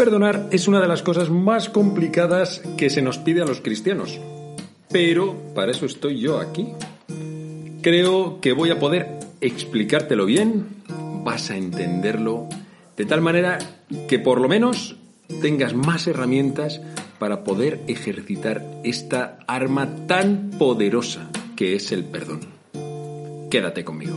Perdonar es una de las cosas más complicadas que se nos pide a los cristianos. Pero para eso estoy yo aquí. Creo que voy a poder explicártelo bien, vas a entenderlo, de tal manera que por lo menos tengas más herramientas para poder ejercitar esta arma tan poderosa que es el perdón. Quédate conmigo.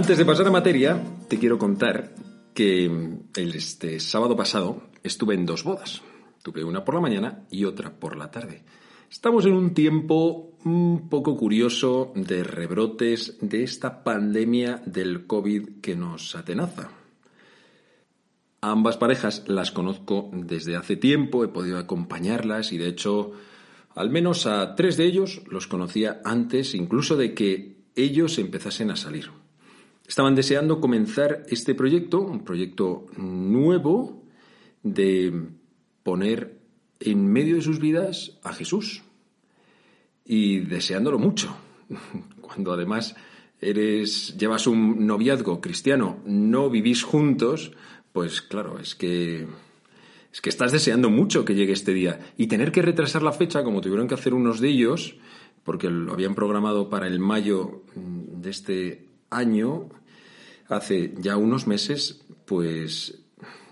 Antes de pasar a materia, te quiero contar que el este sábado pasado estuve en dos bodas. Tuve una por la mañana y otra por la tarde. Estamos en un tiempo un poco curioso de rebrotes de esta pandemia del COVID que nos atenaza. ambas parejas las conozco desde hace tiempo, he podido acompañarlas y de hecho al menos a tres de ellos los conocía antes incluso de que ellos empezasen a salir. Estaban deseando comenzar este proyecto, un proyecto nuevo de poner en medio de sus vidas a Jesús y deseándolo mucho. Cuando además eres llevas un noviazgo cristiano, no vivís juntos, pues claro, es que es que estás deseando mucho que llegue este día y tener que retrasar la fecha como tuvieron que hacer unos de ellos porque lo habían programado para el mayo de este año hace ya unos meses, pues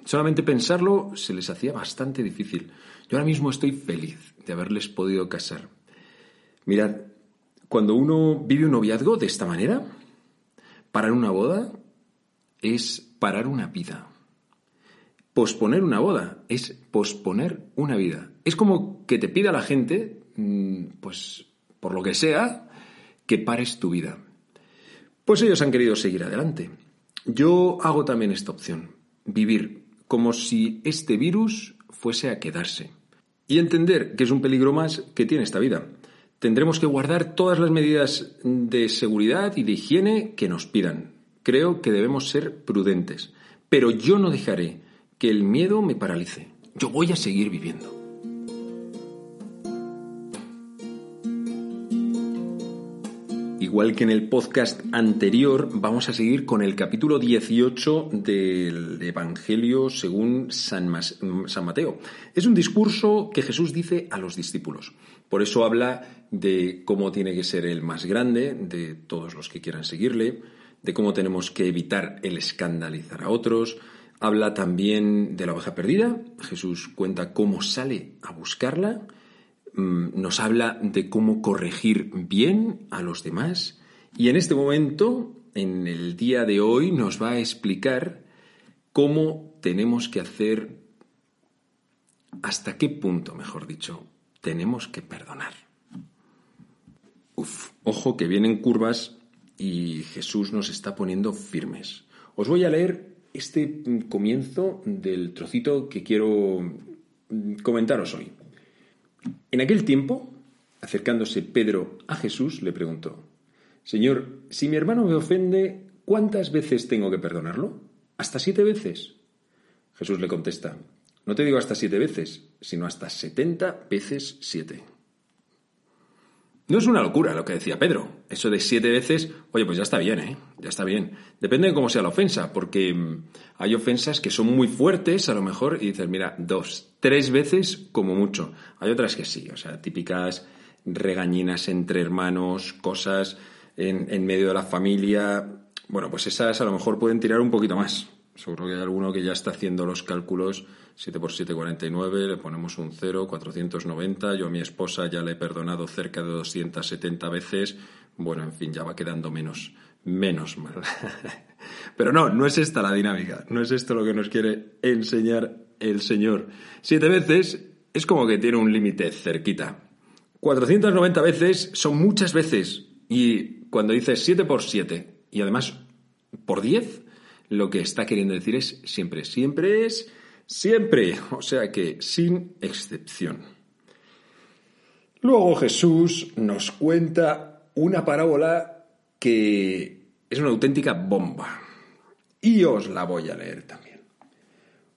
solamente pensarlo se les hacía bastante difícil. Yo ahora mismo estoy feliz de haberles podido casar. Mirad, cuando uno vive un noviazgo de esta manera, parar una boda es parar una vida. Posponer una boda es posponer una vida. Es como que te pida la gente, mm, pues por lo que sea, que pares tu vida. Pues ellos han querido seguir adelante. Yo hago también esta opción, vivir como si este virus fuese a quedarse y entender que es un peligro más que tiene esta vida. Tendremos que guardar todas las medidas de seguridad y de higiene que nos pidan. Creo que debemos ser prudentes, pero yo no dejaré que el miedo me paralice. Yo voy a seguir viviendo. Igual que en el podcast anterior, vamos a seguir con el capítulo 18 del Evangelio según San, Mateo. Es un discurso que Jesús dice a los discípulos. Por eso habla de cómo tiene que ser el más grande de todos los que quieran seguirle, de cómo tenemos que evitar el escandalizar a otros. Habla también de la oveja perdida. Jesús cuenta cómo sale a buscarla nos habla de cómo corregir bien a los demás y en este momento, en el día de hoy, nos va a explicar cómo tenemos que hacer, hasta qué punto, mejor dicho, tenemos que perdonar. Uf, ojo que vienen curvas y Jesús nos está poniendo firmes. Os voy a leer este comienzo del trocito que quiero mm, comentaros hoy. En aquel tiempo, acercándose Pedro a Jesús, le preguntó, Señor, si mi hermano me ofende, ¿cuántas veces tengo que perdonarlo? ¿Hasta siete veces? Jesús le contesta, no te digo hasta siete veces, sino hasta setenta veces siete. No es una locura lo que decía Pedro. Eso de siete veces, oye, pues ya está bien, ¿eh? Ya está bien. Depende de cómo sea la ofensa, porque mm, hay ofensas que son muy fuertes, a lo mejor, y dices, mira, dos, tres veces como mucho. Hay otras que sí, o sea, típicas regañinas entre hermanos, cosas en, en medio de la familia. Bueno, pues esas a lo mejor pueden tirar un poquito más. Seguro que hay alguno que ya está haciendo los cálculos 7 por 7, 49, le ponemos un 0, 490. Yo a mi esposa ya le he perdonado cerca de 270 veces. Bueno, en fin, ya va quedando menos, menos mal. Pero no, no es esta la dinámica. No es esto lo que nos quiere enseñar el Señor. Siete veces es como que tiene un límite cerquita. 490 veces son muchas veces. Y cuando dices 7 por 7 y además por 10, lo que está queriendo decir es siempre, siempre es siempre, o sea que sin excepción. Luego Jesús nos cuenta una parábola que es una auténtica bomba. Y os la voy a leer también.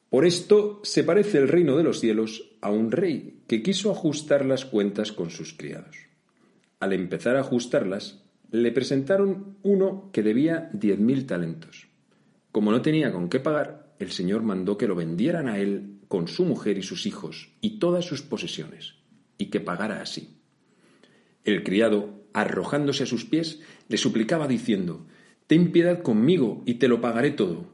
Por esto se parece el reino de los cielos a un rey que quiso ajustar las cuentas con sus criados. Al empezar a ajustarlas, le presentaron uno que debía diez mil talentos. Como no tenía con qué pagar, el Señor mandó que lo vendieran a él con su mujer y sus hijos y todas sus posesiones, y que pagara así. El criado, arrojándose a sus pies, le suplicaba diciendo, Ten piedad conmigo y te lo pagaré todo.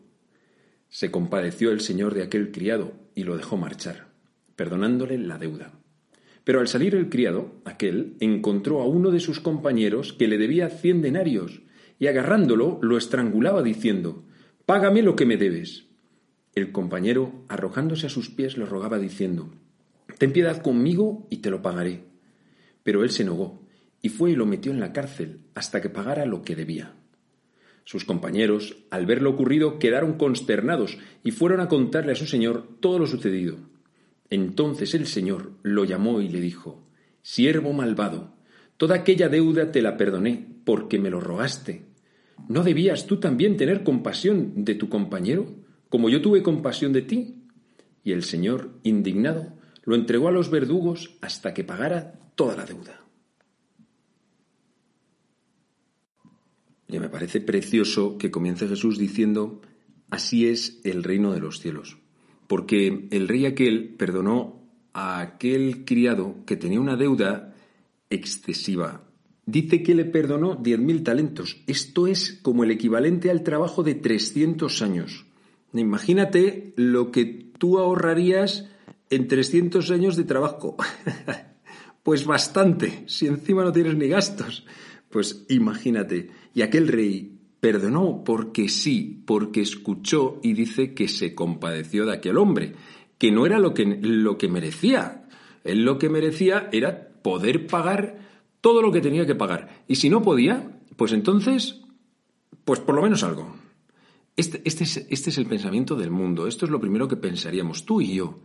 Se compadeció el Señor de aquel criado y lo dejó marchar, perdonándole la deuda. Pero al salir el criado, aquel, encontró a uno de sus compañeros que le debía cien denarios, y agarrándolo lo estrangulaba diciendo, Págame lo que me debes. El compañero, arrojándose a sus pies, le rogaba diciendo, Ten piedad conmigo y te lo pagaré. Pero él se negó, y fue y lo metió en la cárcel hasta que pagara lo que debía. Sus compañeros, al ver lo ocurrido, quedaron consternados y fueron a contarle a su señor todo lo sucedido. Entonces el señor lo llamó y le dijo, Siervo malvado, toda aquella deuda te la perdoné porque me lo rogaste. ¿No debías tú también tener compasión de tu compañero, como yo tuve compasión de ti? Y el Señor, indignado, lo entregó a los verdugos hasta que pagara toda la deuda. Y me parece precioso que comience Jesús diciendo, así es el reino de los cielos. Porque el rey aquel perdonó a aquel criado que tenía una deuda excesiva dice que le perdonó diez mil talentos. Esto es como el equivalente al trabajo de 300 años. Imagínate lo que tú ahorrarías en 300 años de trabajo. pues bastante, si encima no tienes ni gastos. Pues imagínate. Y aquel rey perdonó porque sí, porque escuchó y dice que se compadeció de aquel hombre, que no era lo que, lo que merecía. Él lo que merecía era poder pagar todo lo que tenía que pagar. Y si no podía, pues entonces, pues por lo menos algo. Este, este, es, este es, el pensamiento del mundo. Esto es lo primero que pensaríamos tú y yo.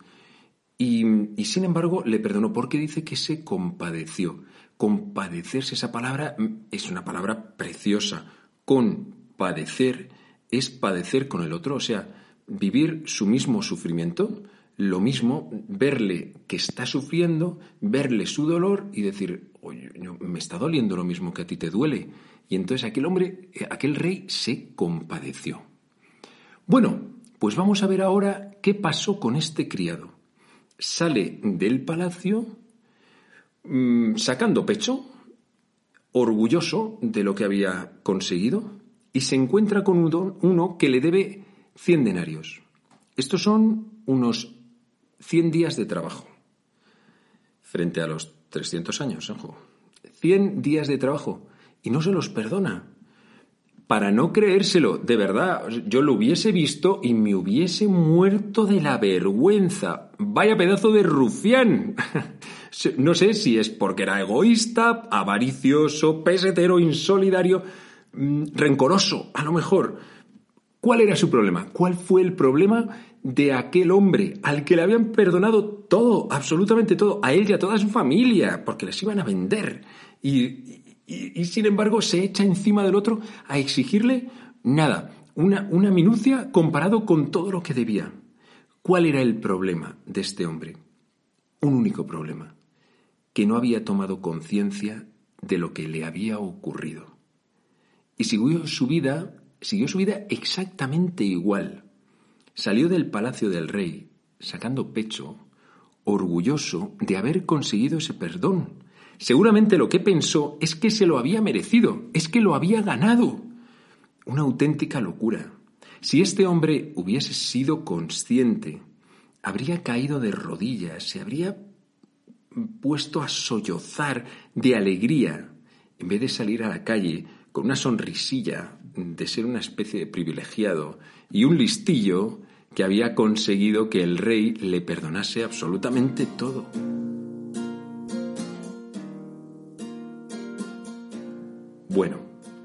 Y, y, sin embargo le perdonó porque dice que se compadeció. Compadecerse, esa palabra es una palabra preciosa. Compadecer es padecer con el otro, o sea, vivir su mismo sufrimiento, lo mismo, verle que está sufriendo, verle su dolor y decir, me está doliendo lo mismo que a ti te duele. Y entonces aquel hombre, eh, aquel rey se compadeció. Bueno, pues vamos a ver ahora qué pasó con este criado. Sale del palacio mm, sacando pecho, orgulloso de lo que había conseguido, y se encuentra con uno que le debe 100 denarios. Estos son unos 100 días de trabajo frente a los 300 años, ojo. 100 días de trabajo y no se los perdona. Para no creérselo, de verdad, yo lo hubiese visto y me hubiese muerto de la vergüenza. Vaya pedazo de rufián. No sé si es porque era egoísta, avaricioso, pesetero, insolidario, mm, rencoroso, a lo mejor. ¿Cuál era su problema? ¿Cuál fue el problema de aquel hombre al que le habían perdonado todo, absolutamente todo, a él y a toda su familia, porque les iban a vender. Y, sin embargo se echa encima del otro a exigirle nada, una, una minucia comparado con todo lo que debía. ¿Cuál era el problema de este hombre? Un único problema, que no había tomado conciencia de lo que le había ocurrido. Y siguió su vida, siguió su vida exactamente igual Salió del palacio del rey, sacando pecho, orgulloso de haber conseguido ese perdón. Seguramente lo que pensó es que se lo había merecido, es que lo había ganado. una auténtica locura. Si este hombre hubiese sido consciente, habría caído de rodillas, se habría puesto a sollozar de alegría, en vez de salir a la calle con una sonrisilla de ser una especie de privilegiado y un listillo que había conseguido que el rey le perdonase absolutamente todo. Bueno,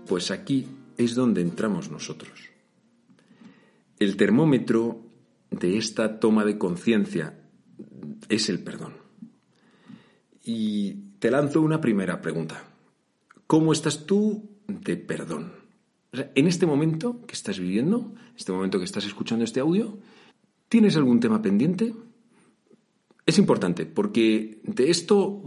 pues aquí es donde entramos nosotros. El termómetro de esta toma de conciencia es el perdón. Y te lanzo una primera pregunta. ¿Cómo estás tú de perdón? en este momento que estás viviendo, este momento que estás escuchando este audio, ¿tienes algún tema pendiente? Es importante porque de esto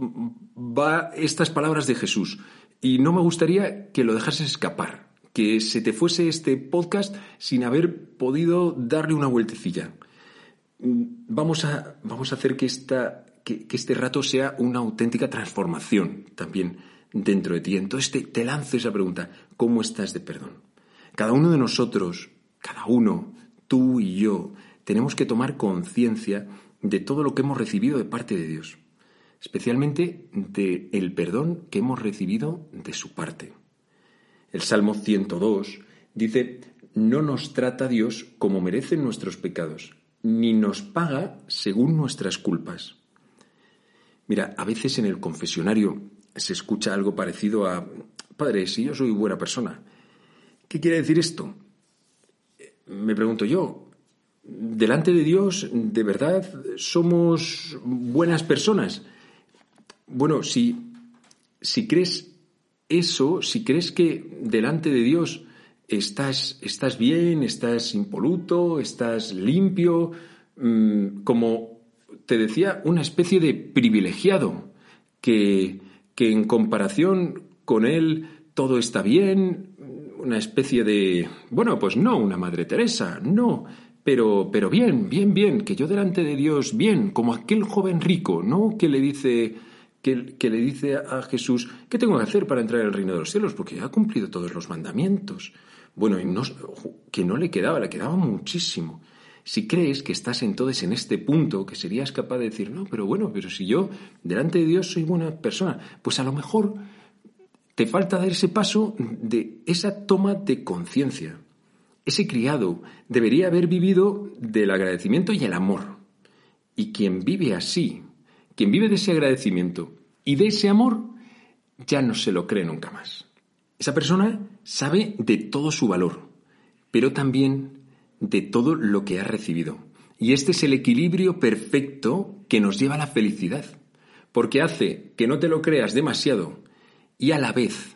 va estas palabras de Jesús y no me gustaría que lo dejases escapar, que se te fuese este podcast sin haber podido darle una vueltecilla. Vamos a, vamos a hacer que, esta, que, este rato sea una auténtica transformación también dentro de ti. Entonces te, te lanzo esa pregunta, ¿cómo estás de perdón? Cada uno de nosotros, cada uno, tú y yo, tenemos que tomar conciencia de todo lo que hemos recibido de parte de Dios, especialmente de el perdón que hemos recibido de su parte. El Salmo 102 dice, no nos trata Dios como merecen nuestros pecados, ni nos paga según nuestras culpas. Mira, a veces en el confesionario se escucha algo parecido a, Padre, si yo soy buena persona, ¿qué quiere decir esto? Me pregunto yo, delante de Dios, ¿de verdad somos buenas personas? Bueno, si, si crees eso, si crees que delante de Dios estás, estás bien, estás impoluto, estás limpio, mm, como te decía, una especie de privilegiado, que, que en comparación con él todo está bien, una especie de... Bueno, pues no, una Madre Teresa, no, pero, pero bien, bien, bien, que yo delante de Dios, bien, como aquel joven rico, ¿no? Que le dice, que, le dice a Jesús, ¿qué tengo que hacer para entrar al reino de los cielos? Porque ha cumplido todos los mandamientos. Bueno, y no, que no le quedaba, le quedaba muchísimo. Si crees que estás entonces en este punto, que serías capaz de decir, no, pero bueno, pero si yo delante de Dios soy buena persona, pues a lo mejor te falta dar ese paso de esa toma de conciencia. Ese criado debería haber vivido del agradecimiento y el amor. Y quien vive así, quien vive de ese agradecimiento y de ese amor, ya no se lo cree nunca más. Esa persona sabe de todo su valor, pero también de todo lo que ha recibido. Y este es el equilibrio perfecto que nos lleva a la felicidad, porque hace que no te lo creas demasiado y a la vez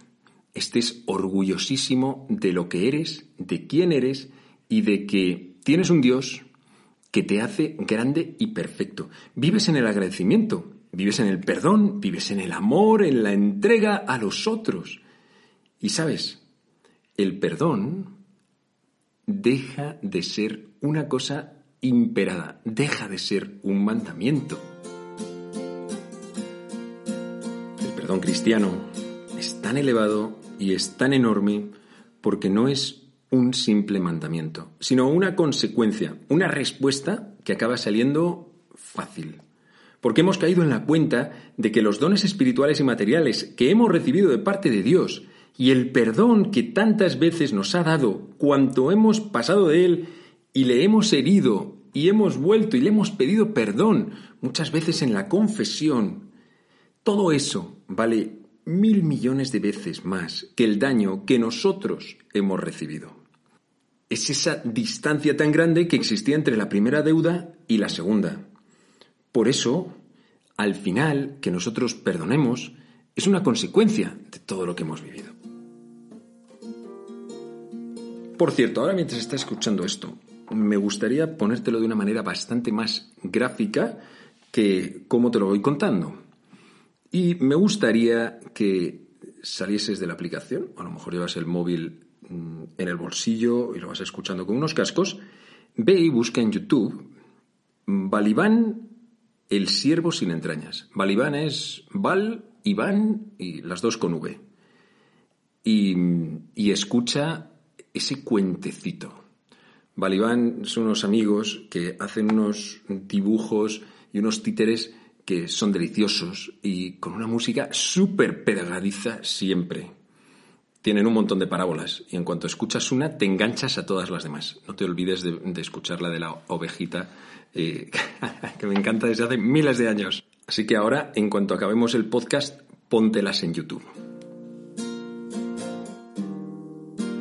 estés orgullosísimo de lo que eres, de quién eres y de que tienes un Dios que te hace grande y perfecto. Vives en el agradecimiento, vives en el perdón, vives en el amor, en la entrega a los otros. Y sabes, el perdón deja de ser una cosa imperada, deja de ser un mandamiento. El perdón cristiano es tan elevado y es tan enorme porque no es un simple mandamiento, sino una consecuencia, una respuesta que acaba saliendo fácil. Porque hemos caído en la cuenta de que los dones espirituales y materiales que hemos recibido de parte de Dios y el perdón que tantas veces nos ha dado cuanto hemos pasado de Él y le hemos herido y hemos vuelto y le hemos pedido perdón muchas veces en la confesión, todo eso vale mil millones de veces más que el daño que nosotros hemos recibido. Es esa distancia tan grande que existía entre la primera deuda y la segunda. Por eso, al final, que nosotros perdonemos es una consecuencia de todo lo que hemos vivido. Por cierto, ahora mientras estás escuchando esto, me gustaría ponértelo de una manera bastante más gráfica que cómo te lo voy contando. Y me gustaría que salieses de la aplicación, a lo mejor llevas el móvil en el bolsillo y lo vas escuchando con unos cascos, ve y busca en YouTube Balibán, el siervo sin entrañas. Balibán es Val, Iván y las dos con V. Y, y escucha ese cuentecito. Balibán son unos amigos que hacen unos dibujos y unos títeres que son deliciosos y con una música súper pegadiza siempre. Tienen un montón de parábolas y en cuanto escuchas una te enganchas a todas las demás. No te olvides de, escuchar la de la ovejita, eh, que me encanta desde hace miles de años. Así que ahora, en cuanto acabemos el podcast, póntelas en YouTube.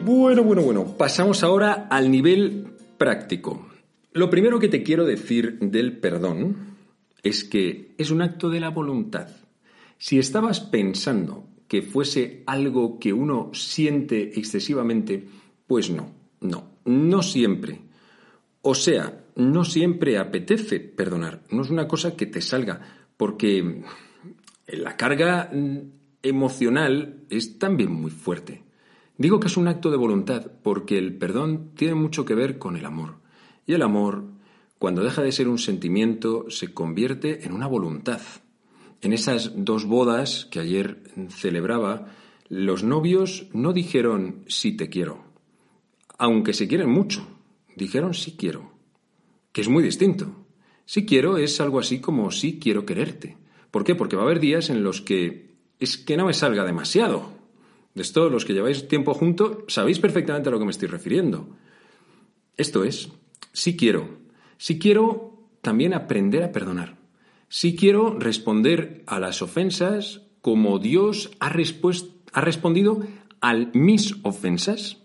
Bueno, bueno, bueno, pasamos ahora al nivel práctico. Lo primero que te quiero decir del perdón es que es un acto de la voluntad. Si estabas pensando que fuese algo que uno siente excesivamente, pues no, no, no siempre. O sea, no siempre apetece perdonar, no es una cosa que te salga, porque la carga emocional es también muy fuerte. Digo que es un acto de voluntad porque el perdón tiene mucho que ver con el amor. Y el amor cuando deja de ser un sentimiento, se convierte en una voluntad. En esas dos bodas que ayer celebraba, los novios no dijeron sí te quiero, aunque se quieren mucho, dijeron sí quiero, que es muy distinto. Sí quiero es algo así como sí quiero quererte. ¿Por qué? Porque va a haber días en los que es que no me salga demasiado. De todos los que lleváis tiempo juntos, sabéis perfectamente a lo que me estoy refiriendo. Esto es, sí quiero, si quiero también aprender a perdonar. Si quiero responder a las ofensas como Dios ha, ha respondido a mis ofensas.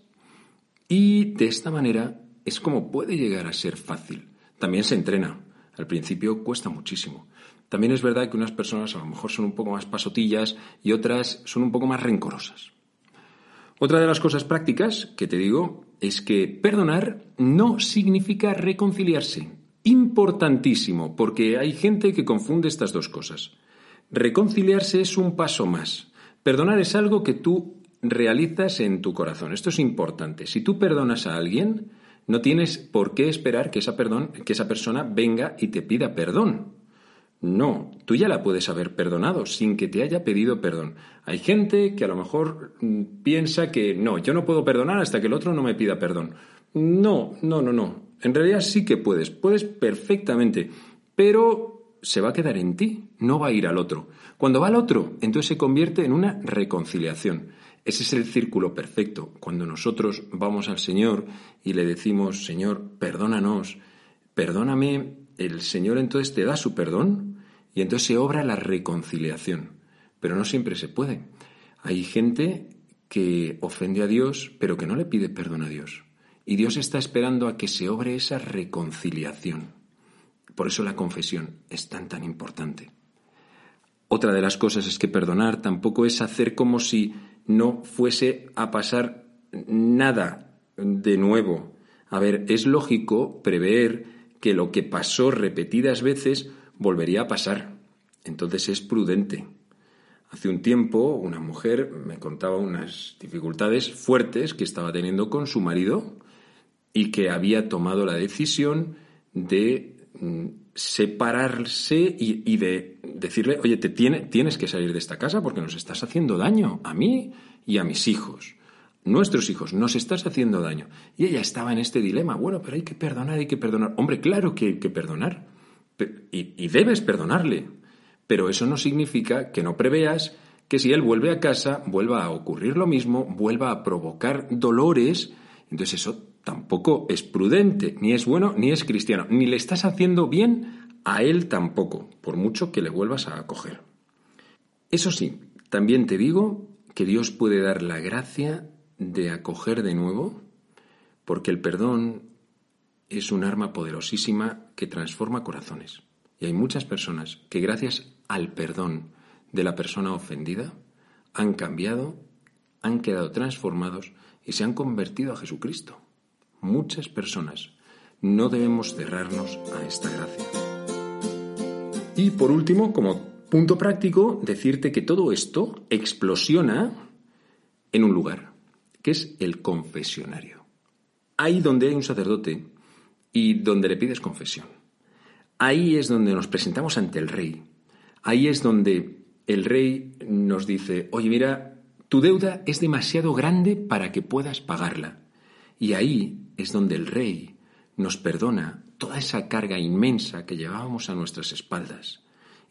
Y de esta manera es como puede llegar a ser fácil. También se entrena. Al principio cuesta muchísimo. También es verdad que unas personas a lo mejor son un poco más pasotillas y otras son un poco más rencorosas. Otra de las cosas prácticas que te digo es que perdonar no significa reconciliarse. Importantísimo, porque hay gente que confunde estas dos cosas. Reconciliarse es un paso más. Perdonar es algo que tú realizas en tu corazón. Esto es importante. Si tú perdonas a alguien, no tienes por qué esperar que esa, perdón, que esa persona venga y te pida perdón. No, tú ya la puedes haber perdonado sin que te haya pedido perdón. Hay gente que a lo mejor mm, piensa que no, yo no puedo perdonar hasta que el otro no me pida perdón. No, no, no, no. En realidad sí que puedes, puedes perfectamente, pero se va a quedar en ti, no va a ir al otro. Cuando va al otro, entonces se convierte en una reconciliación. Ese es el círculo perfecto. Cuando nosotros vamos al Señor y le decimos, Señor, perdónanos, perdóname, el Señor entonces te da su perdón y entonces se obra la reconciliación. Pero no siempre se puede. Hay gente que ofende a Dios, pero que no le pide perdón a Dios. Y Dios está esperando a que se obre esa reconciliación. Por eso la confesión es tan tan importante. Otra de las cosas es que perdonar tampoco es hacer como si no fuese a pasar nada de nuevo. A ver, es lógico prever que lo que pasó repetidas veces volvería a pasar. Entonces es prudente. Hace un tiempo una mujer me contaba unas dificultades fuertes que estaba teniendo con su marido y que había tomado la decisión de mm, separarse y, de decirle, oye, te tiene, tienes que salir de esta casa porque nos estás haciendo daño a mí y a mis hijos. Nuestros hijos, nos estás haciendo daño. Y ella estaba en este dilema, bueno, pero hay que perdonar, hay que perdonar. Hombre, claro que hay que perdonar. Y, y debes perdonarle. Pero eso no significa que no preveas que si él vuelve a casa, vuelva a ocurrir lo mismo, vuelva a provocar dolores. Entonces eso tampoco es prudente, ni es bueno, ni es cristiano, ni le estás haciendo bien a él tampoco, por mucho que le vuelvas a acoger. Eso sí, también te digo que Dios puede dar la gracia de acoger de nuevo, porque el perdón es un arma poderosísima que transforma corazones. Y hay muchas personas que gracias al perdón de la persona ofendida han cambiado, han quedado transformados y se han convertido a Jesucristo muchas personas. No debemos cerrarnos a esta gracia. Y por último, como punto práctico, decirte que todo esto explosiona en un lugar, que es el confesionario. Ahí donde hay un sacerdote y donde le pides confesión. Ahí es donde nos presentamos ante el rey. Ahí es donde el rey nos dice, oye, mira, tu deuda es demasiado grande para que puedas pagarla. Y ahí es donde el Rey nos perdona toda esa carga inmensa que llevábamos a nuestras espaldas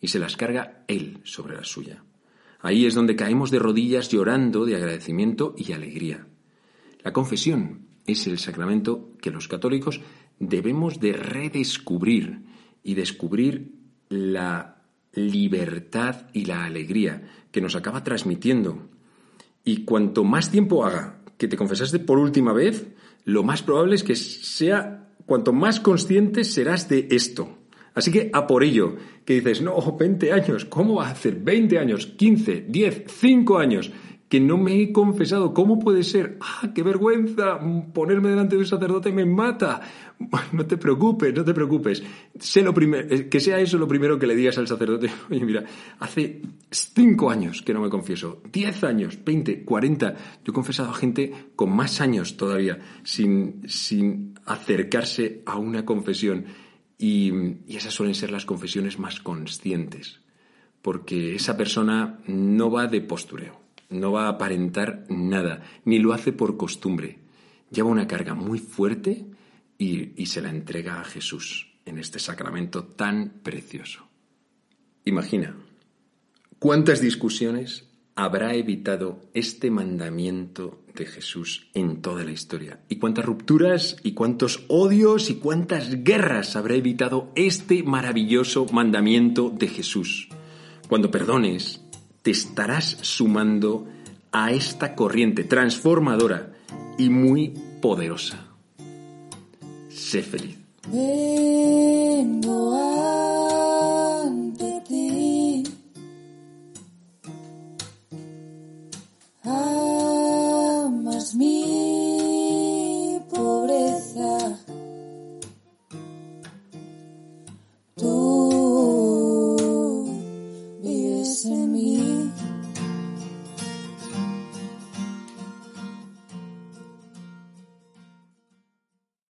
y se las carga Él sobre la suya. Ahí es donde caemos de rodillas llorando de agradecimiento y alegría. La confesión es el sacramento que los católicos debemos de redescubrir y descubrir la libertad y la alegría que nos acaba transmitiendo. Y cuanto más tiempo haga que te confesaste por última vez, lo más probable es que sea cuanto más consciente serás de esto. Así que a por ello, que dices, no, 20 años, ¿cómo va a hacer 20 años, 15, 10, 5 años? Que no me he confesado. ¿Cómo puede ser? ¡Ah, qué vergüenza! Ponerme delante de un sacerdote me mata. No te preocupes, no te preocupes. Sé lo eh, que sea eso lo primero que le digas al sacerdote. Oye, mira, hace cinco años que no me confieso, diez años, veinte, cuarenta. Yo he confesado a gente con más años todavía sin, sin acercarse a una confesión. Y, y esas suelen ser las confesiones más conscientes, porque esa persona no va de postureo no va a aparentar nada, ni lo hace por costumbre. Lleva una carga muy fuerte y, se la entrega a Jesús en este sacramento tan precioso. Imagina, ¿cuántas discusiones habrá evitado este mandamiento de Jesús en toda la historia? ¿Y cuántas rupturas y cuántos odios y cuántas guerras habrá evitado este maravilloso mandamiento de Jesús? Cuando perdones, te estarás sumando a esta corriente transformadora y muy poderosa. Sé feliz.